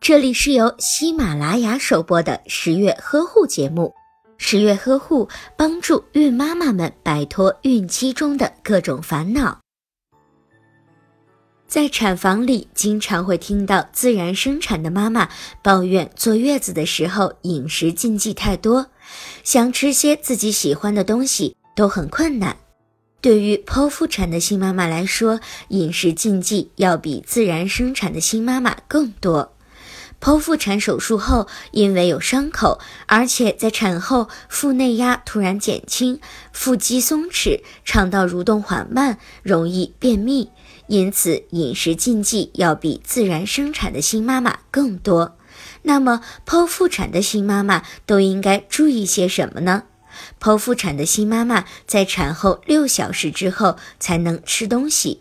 这里是由喜马拉雅首播的十月呵护节目。十月呵护帮助孕妈妈们摆脱孕期中的各种烦恼。在产房里，经常会听到自然生产的妈妈抱怨坐月子的时候饮食禁忌太多，想吃些自己喜欢的东西都很困难。对于剖腹产的新妈妈来说，饮食禁忌要比自然生产的新妈妈更多。剖腹产手术后，因为有伤口，而且在产后腹内压突然减轻，腹肌松弛，肠道蠕动缓慢，容易便秘，因此饮食禁忌要比自然生产的新妈妈更多。那么，剖腹产的新妈妈都应该注意些什么呢？剖腹产的新妈妈在产后六小时之后才能吃东西。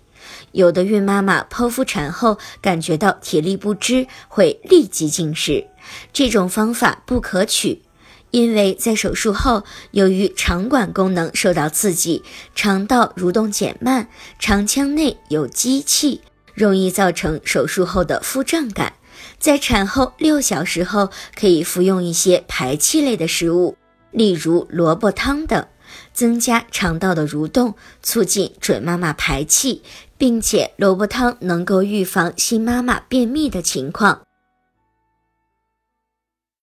有的孕妈妈剖腹产后感觉到体力不支，会立即进食，这种方法不可取，因为在手术后，由于肠管功能受到刺激，肠道蠕动减慢，肠腔内有积气，容易造成手术后的腹胀感。在产后六小时后，可以服用一些排气类的食物，例如萝卜汤等。增加肠道的蠕动，促进准妈妈排气，并且萝卜汤能够预防新妈妈便秘的情况。